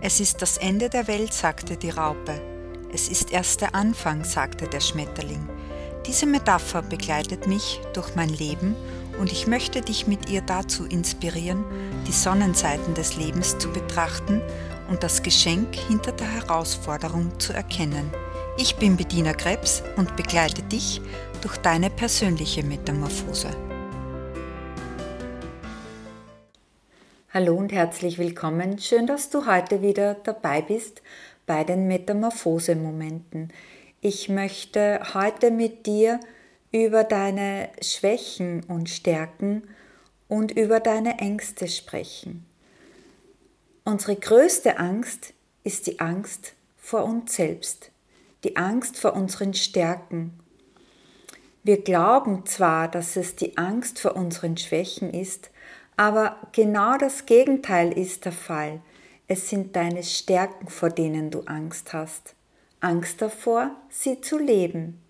Es ist das Ende der Welt, sagte die Raupe. Es ist erst der Anfang, sagte der Schmetterling. Diese Metapher begleitet mich durch mein Leben und ich möchte dich mit ihr dazu inspirieren, die Sonnenseiten des Lebens zu betrachten und das Geschenk hinter der Herausforderung zu erkennen. Ich bin Bediener Krebs und begleite dich durch deine persönliche Metamorphose. Hallo und herzlich willkommen. Schön, dass du heute wieder dabei bist bei den Metamorphose-Momenten. Ich möchte heute mit dir über deine Schwächen und Stärken und über deine Ängste sprechen. Unsere größte Angst ist die Angst vor uns selbst, die Angst vor unseren Stärken. Wir glauben zwar, dass es die Angst vor unseren Schwächen ist, aber genau das Gegenteil ist der Fall. Es sind deine Stärken, vor denen du Angst hast. Angst davor, sie zu leben.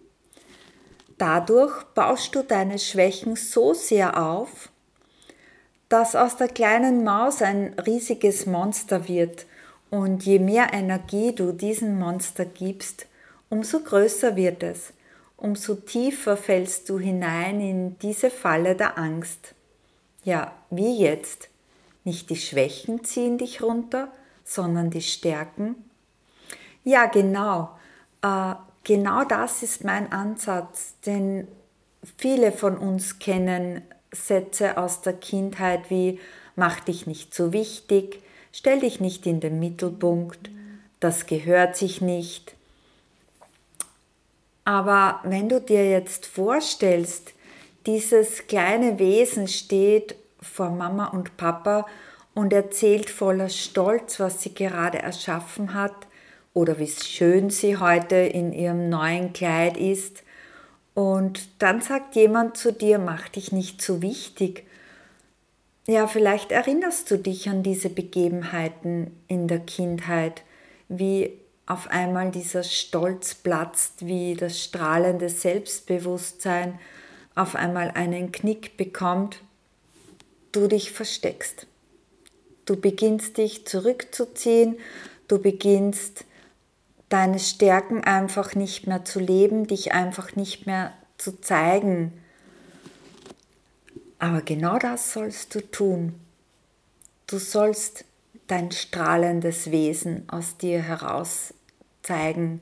Dadurch baust du deine Schwächen so sehr auf, dass aus der kleinen Maus ein riesiges Monster wird und je mehr Energie du diesem Monster gibst, umso größer wird es, umso tiefer fällst du hinein in diese Falle der Angst. Ja, wie jetzt? Nicht die Schwächen ziehen dich runter, sondern die Stärken? Ja, genau. Äh, genau das ist mein Ansatz, denn viele von uns kennen Sätze aus der Kindheit wie mach dich nicht so wichtig, stell dich nicht in den Mittelpunkt, das gehört sich nicht. Aber wenn du dir jetzt vorstellst, dieses kleine Wesen steht vor Mama und Papa und erzählt voller Stolz, was sie gerade erschaffen hat oder wie schön sie heute in ihrem neuen Kleid ist. Und dann sagt jemand zu dir, mach dich nicht zu wichtig. Ja, vielleicht erinnerst du dich an diese Begebenheiten in der Kindheit, wie auf einmal dieser Stolz platzt, wie das strahlende Selbstbewusstsein auf einmal einen Knick bekommt, du dich versteckst. Du beginnst dich zurückzuziehen, du beginnst deine Stärken einfach nicht mehr zu leben, dich einfach nicht mehr zu zeigen. Aber genau das sollst du tun. Du sollst dein strahlendes Wesen aus dir heraus zeigen.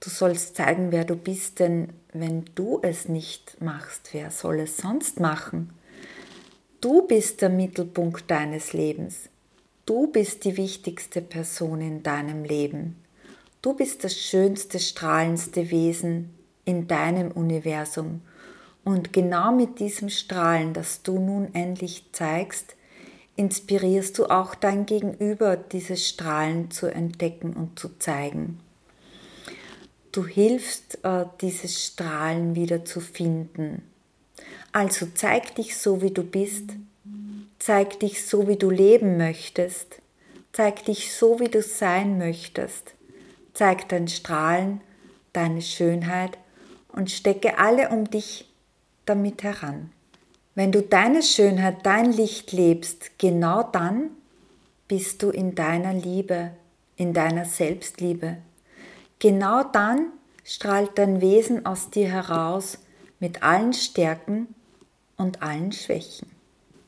Du sollst zeigen, wer du bist, denn wenn du es nicht machst, wer soll es sonst machen? Du bist der Mittelpunkt deines Lebens. Du bist die wichtigste Person in deinem Leben. Du bist das schönste, strahlendste Wesen in deinem Universum. Und genau mit diesem Strahlen, das du nun endlich zeigst, inspirierst du auch dein Gegenüber, dieses Strahlen zu entdecken und zu zeigen. Du hilfst, äh, dieses Strahlen wieder zu finden. Also zeig dich so, wie du bist. Zeig dich so, wie du leben möchtest. Zeig dich so, wie du sein möchtest. Zeig dein Strahlen, deine Schönheit und stecke alle um dich damit heran. Wenn du deine Schönheit, dein Licht lebst, genau dann bist du in deiner Liebe, in deiner Selbstliebe. Genau dann strahlt dein Wesen aus dir heraus mit allen Stärken und allen Schwächen.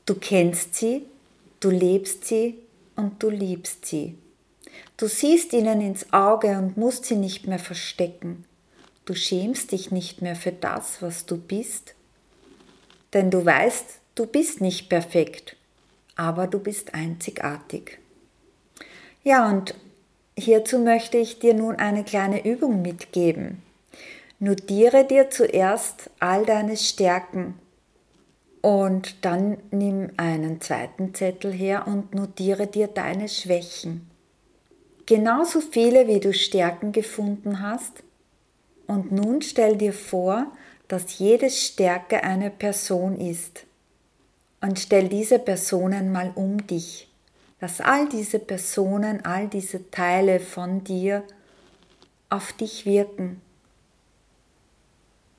Du kennst sie, du lebst sie und du liebst sie. Du siehst ihnen ins Auge und musst sie nicht mehr verstecken. Du schämst dich nicht mehr für das, was du bist, denn du weißt, du bist nicht perfekt, aber du bist einzigartig. Ja, und Hierzu möchte ich dir nun eine kleine Übung mitgeben. Notiere dir zuerst all deine Stärken und dann nimm einen zweiten Zettel her und notiere dir deine Schwächen. Genauso viele, wie du Stärken gefunden hast. Und nun stell dir vor, dass jede Stärke eine Person ist. Und stell diese Personen mal um dich dass all diese Personen, all diese Teile von dir auf dich wirken.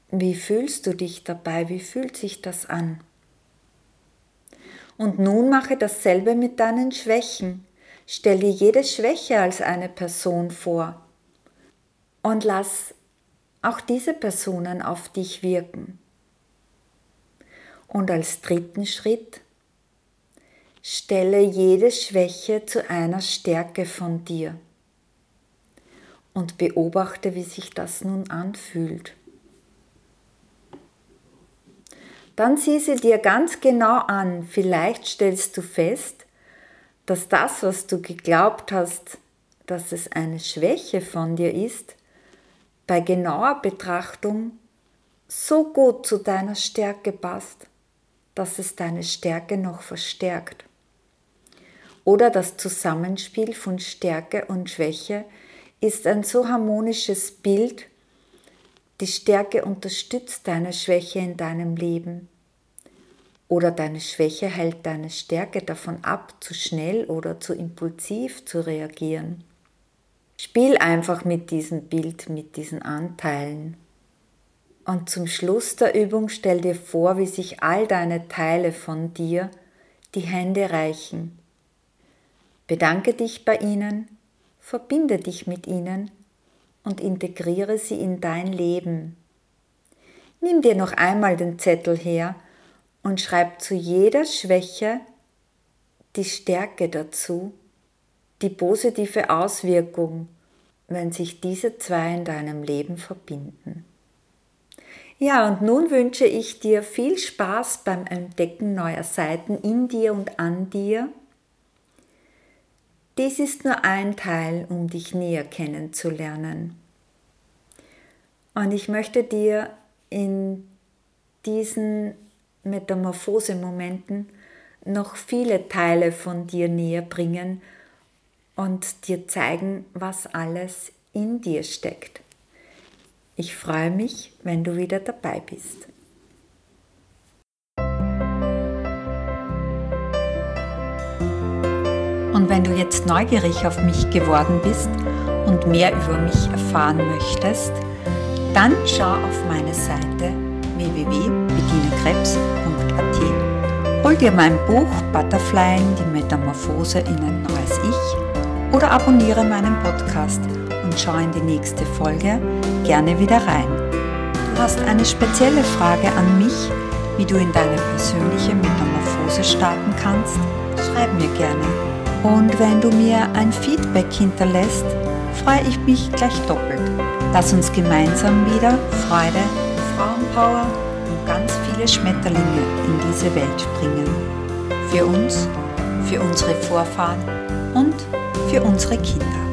Wie fühlst du dich dabei? Wie fühlt sich das an? Und nun mache dasselbe mit deinen Schwächen. Stell dir jede Schwäche als eine Person vor und lass auch diese Personen auf dich wirken. Und als dritten Schritt, stelle jede Schwäche zu einer Stärke von dir und beobachte, wie sich das nun anfühlt. Dann sieh sie dir ganz genau an. Vielleicht stellst du fest, dass das, was du geglaubt hast, dass es eine Schwäche von dir ist, bei genauer Betrachtung so gut zu deiner Stärke passt, dass es deine Stärke noch verstärkt. Oder das Zusammenspiel von Stärke und Schwäche ist ein so harmonisches Bild, die Stärke unterstützt deine Schwäche in deinem Leben. Oder deine Schwäche hält deine Stärke davon ab, zu schnell oder zu impulsiv zu reagieren. Spiel einfach mit diesem Bild, mit diesen Anteilen. Und zum Schluss der Übung stell dir vor, wie sich all deine Teile von dir die Hände reichen. Bedanke dich bei ihnen, verbinde dich mit ihnen und integriere sie in dein Leben. Nimm dir noch einmal den Zettel her und schreib zu jeder Schwäche die Stärke dazu, die positive Auswirkung, wenn sich diese zwei in deinem Leben verbinden. Ja, und nun wünsche ich dir viel Spaß beim Entdecken neuer Seiten in dir und an dir. Dies ist nur ein Teil, um dich näher kennenzulernen. Und ich möchte dir in diesen Metamorphosemomenten noch viele Teile von dir näher bringen und dir zeigen, was alles in dir steckt. Ich freue mich, wenn du wieder dabei bist. Und wenn du jetzt neugierig auf mich geworden bist und mehr über mich erfahren möchtest, dann schau auf meine Seite www.bedinekrebs.at. Hol dir mein Buch Butterfly, die Metamorphose in ein neues Ich oder abonniere meinen Podcast und schau in die nächste Folge gerne wieder rein. Du hast eine spezielle Frage an mich, wie du in deine persönliche Metamorphose starten kannst? Schreib mir gerne. Und wenn du mir ein Feedback hinterlässt, freue ich mich gleich doppelt. Lass uns gemeinsam wieder Freude, Frauenpower und ganz viele Schmetterlinge in diese Welt bringen. Für uns, für unsere Vorfahren und für unsere Kinder.